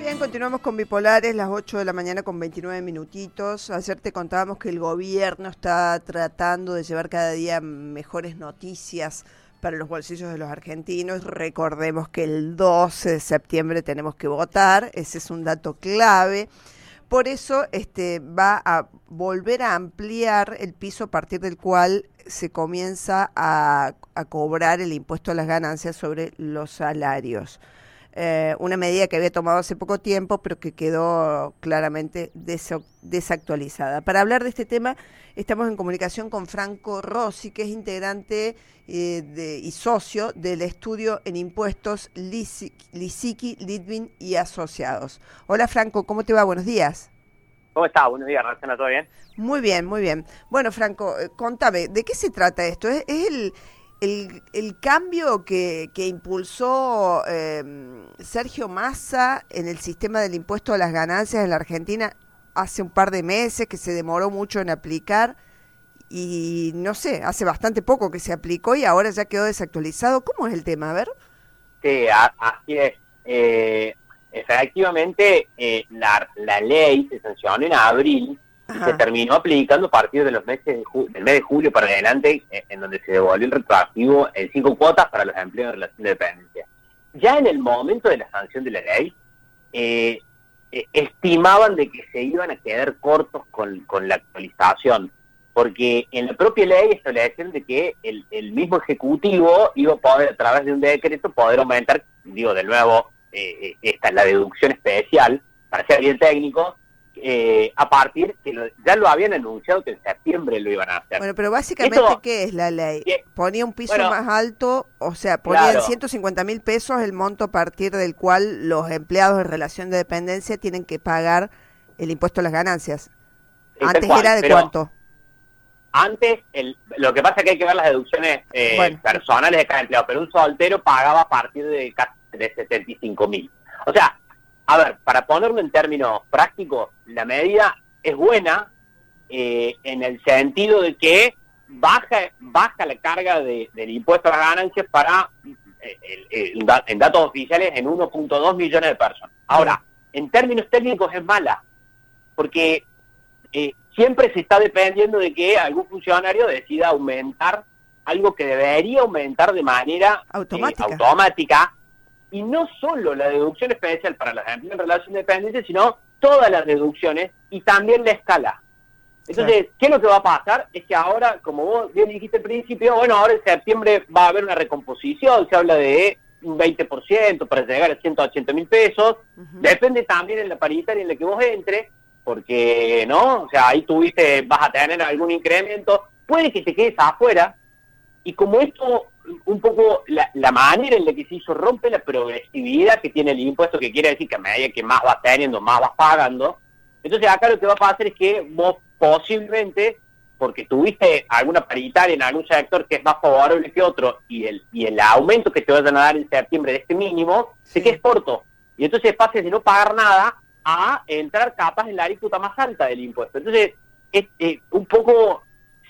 Bien, continuamos con Bipolares, las 8 de la mañana con 29 minutitos. Ayer te contábamos que el gobierno está tratando de llevar cada día mejores noticias para los bolsillos de los argentinos. Recordemos que el 12 de septiembre tenemos que votar, ese es un dato clave. Por eso este, va a volver a ampliar el piso a partir del cual se comienza a, a cobrar el impuesto a las ganancias sobre los salarios. Eh, una medida que había tomado hace poco tiempo, pero que quedó claramente desactualizada. Para hablar de este tema, estamos en comunicación con Franco Rossi, que es integrante eh, de, y socio del estudio en impuestos Lisiki, Litvin y Asociados. Hola Franco, ¿cómo te va? Buenos días. ¿Cómo estás? Buenos días, Rosana, ¿todo bien? Muy bien, muy bien. Bueno, Franco, eh, contame, ¿de qué se trata esto? ¿Es, el, el, el, cambio que, que impulsó eh, Sergio Massa en el sistema del impuesto a las ganancias en la Argentina hace un par de meses, que se demoró mucho en aplicar y no sé, hace bastante poco que se aplicó y ahora ya quedó desactualizado. ¿Cómo es el tema? A ver. Sí, así es. Eh, efectivamente, eh, la, la ley se sancionó en abril se terminó aplicando a partir de los meses del mes de julio para adelante, eh, en donde se devolvió el retroactivo en cinco cuotas para los empleos de relación de dependencia. Ya en el momento de la sanción de la ley, eh, eh, estimaban de que se iban a quedar cortos con, con, la actualización, porque en la propia ley establecieron de que el, el, mismo ejecutivo iba a poder, a través de un decreto, poder aumentar, digo de nuevo, esta la deducción especial, para ser bien técnico, eh, a partir que ya lo habían anunciado que en septiembre lo iban a hacer. Bueno, pero básicamente, ¿qué es la ley? Ponía un piso más alto, o sea, ponía en 150 mil pesos el monto a partir del cual los empleados en relación de dependencia tienen que pagar el impuesto a las ganancias. Antes era de cuánto? Antes, el, lo que pasa es que hay que ver las deducciones eh, personales de cada empleado, pero un soltero pagaba a partir de, de 75 mil. O sea, a ver, para ponerlo en términos prácticos, la medida es buena eh, en el sentido de que baja, baja la carga de, del impuesto a las ganancias para, eh, en datos oficiales, en 1.2 millones de personas. Ahora, en términos técnicos es mala, porque eh, siempre se está dependiendo de que algún funcionario decida aumentar algo que debería aumentar de manera automática y no solo la deducción especial para las empleos en relación de dependencia, sino todas las deducciones y también la escala. Entonces, ¿qué es lo que va a pasar? Es que ahora, como vos bien dijiste al principio, bueno, ahora en septiembre va a haber una recomposición, se habla de un 20% para llegar a 180 mil pesos, depende también en la paritaria en la que vos entres, porque, ¿no? O sea, ahí tuviste, vas a tener algún incremento, puede que te quedes afuera, y como esto un poco la, manera en la que se hizo rompe la progresividad que tiene el impuesto, que quiere decir que a medida que más vas teniendo, más vas pagando. Entonces acá lo que va a pasar es que vos posiblemente, porque tuviste alguna paritaria en algún sector que es más favorable que otro, y el, y el aumento que te vayan a dar en septiembre de este mínimo, sí. que es corto. Y entonces pases de no pagar nada a entrar capaz en la alícuota más alta del impuesto. Entonces, este, un poco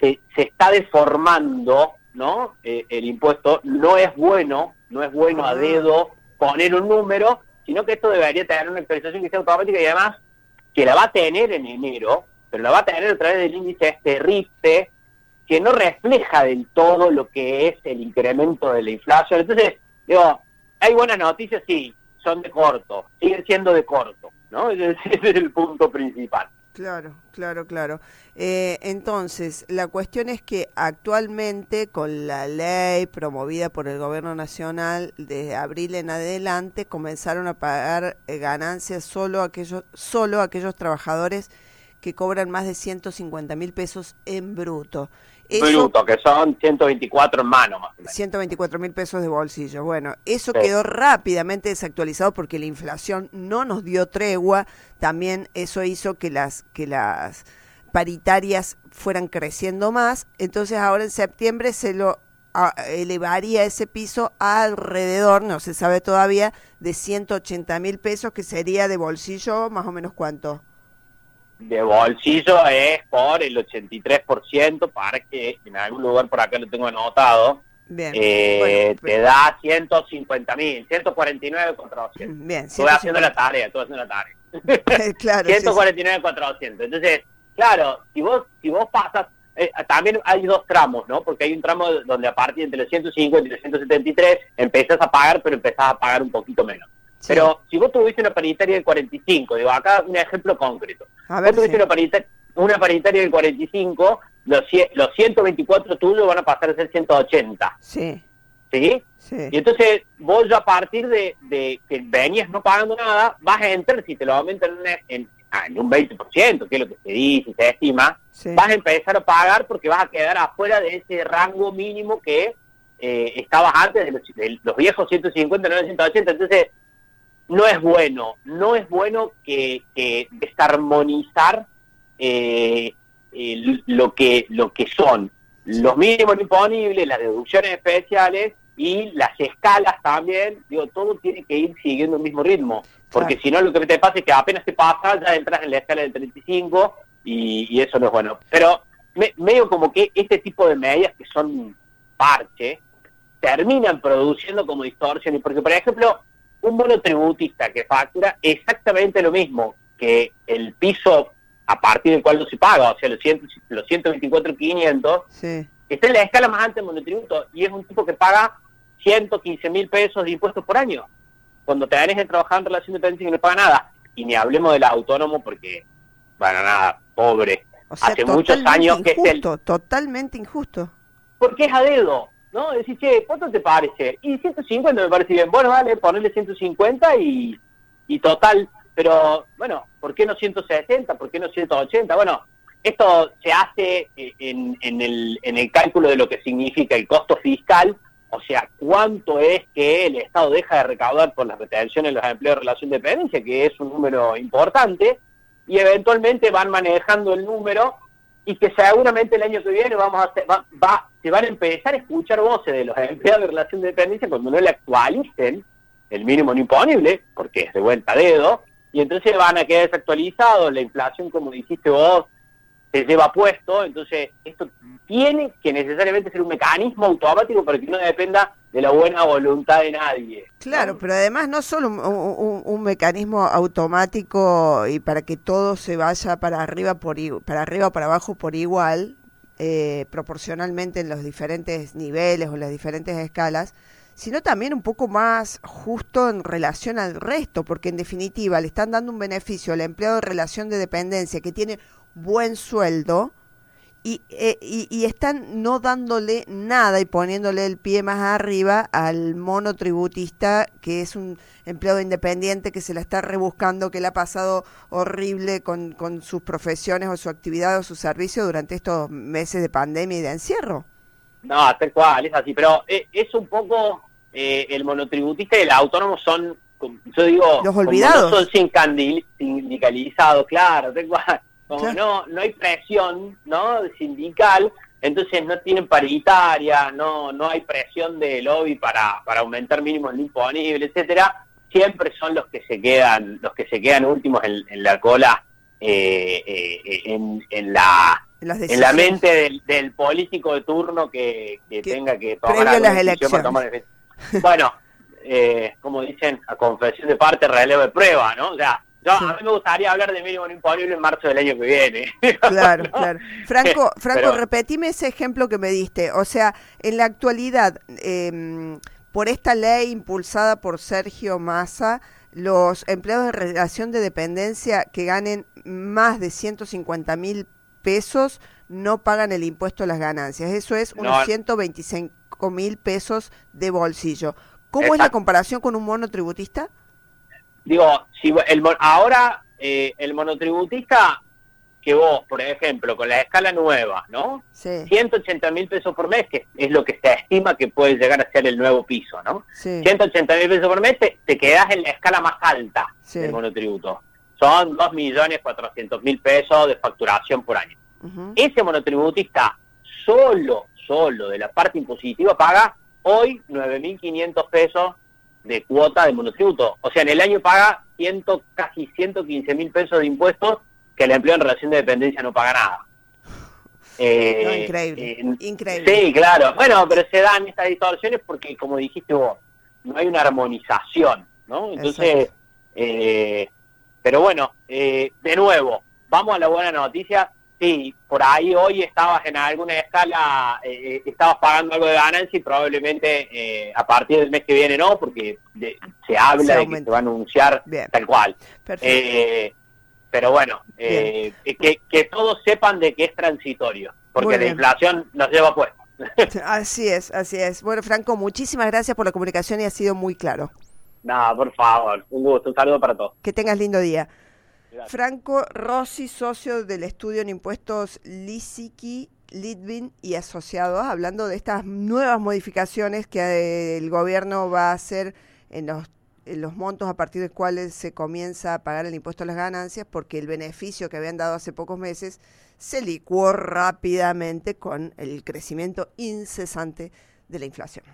se, se está deformando ¿no? Eh, el impuesto no es bueno, no es bueno a ah. dedo poner un número, sino que esto debería tener una actualización que sea automática y además que la va a tener en enero, pero la va a tener a través del índice este RIFTE, que no refleja del todo lo que es el incremento de la inflación. Entonces, digo, hay buenas noticias, sí, son de corto, siguen siendo de corto, ¿no? Ese es el punto principal. Claro, claro, claro. Eh, entonces, la cuestión es que actualmente con la ley promovida por el gobierno nacional de abril en adelante comenzaron a pagar eh, ganancias solo aquellos, solo aquellos trabajadores que cobran más de 150 mil pesos en bruto. Bruto, que son 124 en mano más o menos. 124 mil pesos de bolsillo. Bueno, eso quedó rápidamente desactualizado porque la inflación no nos dio tregua. También eso hizo que las, que las paritarias fueran creciendo más. Entonces ahora en septiembre se lo elevaría ese piso alrededor, no se sabe todavía, de 180 mil pesos, que sería de bolsillo más o menos cuánto de bolsillo es por el 83%, para que en algún lugar por acá lo tengo anotado, eh, te da 150 mil, 149 400. Bien, Estoy haciendo la tarea, estoy haciendo la tarea. claro, 149 400. Entonces, claro, si vos, si vos pasas, eh, también hay dos tramos, ¿no? Porque hay un tramo donde a partir entre los 150 y los 173 empezás a pagar, pero empezás a pagar un poquito menos. Pero si vos tuviste una paritaria del 45, digo, acá un ejemplo concreto. A ver, vos tuviste una, paritaria, una paritaria del 45, los, los 124 tuyos van a pasar a ser 180. Sí. ¿Sí? Y entonces vos ya a partir de, que venías no pagando nada, vas a entrar, si te lo aumentan en, en, un 20%, que es lo que se dice, se estima, vas a empezar a pagar porque vas a quedar afuera de ese rango mínimo que eh, estabas antes de los, de los viejos 150, no 180. Entonces, no es bueno, no es bueno que, desarmonizar eh, lo que lo que son los mínimos imponibles, las deducciones especiales y las escalas también, digo, todo tiene que ir siguiendo el mismo ritmo, porque si no lo que te pasa es que apenas te pasa, ya entras en la escala del 35 y, y eso no es bueno. Pero me, medio como que este tipo de medidas que son parche, terminan produciendo como distorsiones, porque por ejemplo, un monotributista que factura exactamente lo mismo que el piso a partir del cual no se paga, o sea, los, 100, los 124.500, sí. está en la escala más alta del monotributo y es un tipo que paga 115 mil pesos de impuestos por año. Cuando te vienes a trabajar en relación de dependencia y no paga nada. Y ni hablemos del autónomo porque, bueno, nada, pobre. Hace muchos años que es el... Totalmente injusto. Porque es a dedo. ¿No? Decís, che, ¿cuánto te parece? Y 150 me parece bien. Bueno, vale, ponerle 150 y, y total. Pero, bueno, ¿por qué no 160? ¿Por qué no 180? Bueno, esto se hace en, en, el, en el cálculo de lo que significa el costo fiscal, o sea, cuánto es que el Estado deja de recaudar por las retenciones de los empleos de relación de dependencia, que es un número importante, y eventualmente van manejando el número y que seguramente el año que viene vamos a hacer, va, se van a empezar a escuchar voces de los empleados de relación de dependencia cuando no le actualicen el mínimo no imponible, porque es de vuelta a dedo, y entonces van a quedar desactualizados, la inflación, como dijiste vos, se lleva puesto, entonces esto tiene que necesariamente ser un mecanismo automático para que no dependa de la buena voluntad de nadie. Claro, pero además no solo un, mecanismo automático y para que todo se vaya para arriba por para arriba o para abajo por igual, eh, proporcionalmente en los diferentes niveles o las diferentes escalas, sino también un poco más justo en relación al resto, porque en definitiva le están dando un beneficio al empleado de relación de dependencia que tiene buen sueldo eh, y, y, están no dándole nada y poniéndole el pie más arriba al monotributista que es un empleado independiente que se la está rebuscando, que le ha pasado horrible con, con sus profesiones o su actividad o su servicio durante estos meses de pandemia y de encierro. No, tal cual, es así, pero eh, es un poco eh, el monotributista y el autónomo son, yo digo, los olvidados. No son sindicalizados, claro, tal cual como no, no hay presión ¿no? sindical, entonces no tienen paritaria, no, no hay presión de lobby para, para aumentar mínimos disponibles, etcétera, siempre son los que se quedan, los que se quedan últimos en, la cola, eh, eh, en, en, la en la mente del, político de turno que, tenga que tomar las elecciones. Bueno, eh, como dicen, a confesión de parte, relevo de prueba, ¿no? O sea, a mí me gustaría hablar de mínimo imponible en marzo del año que viene. Claro, claro. Franco, Franco repetime ese ejemplo que me diste. O sea, en la actualidad, em, por esta ley impulsada por Sergio Massa, los empleados de relación de dependencia que ganen más de 150 mil pesos no pagan el impuesto a las ganancias. Eso es unos 125 mil pesos de bolsillo. ¿Cómo es la comparación con un monotributista? Digo, si el, ahora eh, el monotributista que vos, por ejemplo, con la escala nueva, ¿no? Sí. 180 mil pesos por mes, que es lo que se estima que puede llegar a ser el nuevo piso, ¿no? Sí. 180 mil pesos por mes, te, te, quedás en la escala más alta del monotributo. Son 2 millones 400 mil pesos de facturación por año. Ese monotributista solo, solo de la parte impositiva paga hoy 9.500 pesos de cuota de monotributo. O sea, en el año paga ciento, casi 115 mil pesos de impuestos que el empleo en relación de dependencia no paga nada. Eh, increíble, increíble. Sí, claro. Bueno, pero se dan estas distorsiones porque, como dijiste vos, no hay una armonización, ¿no? Entonces, pero bueno, de nuevo, vamos a la buena noticia. Sí, por ahí hoy estabas en alguna escala, eh, estabas pagando algo de ganancia y probablemente eh, a partir del mes que viene no, porque se habla de que se va a anunciar tal cual. Eh, pero bueno, que, que, todos sepan de que es transitorio, porque la inflación nos lleva puesto. así es, así es. Bueno, Franco, muchísimas gracias por la comunicación y ha sido muy claro. Nada, por favor, un gusto, un saludo para todos. Que tengas lindo día. Franco Rossi, socio del estudio en impuestos Lisiki, Litvin y asociados, hablando de estas nuevas modificaciones que eh, el gobierno va a hacer en los, en los montos a partir de los cuales se comienza a pagar el impuesto a las ganancias, porque el beneficio que habían dado hace pocos meses se licuó rápidamente con el crecimiento incesante de la inflación.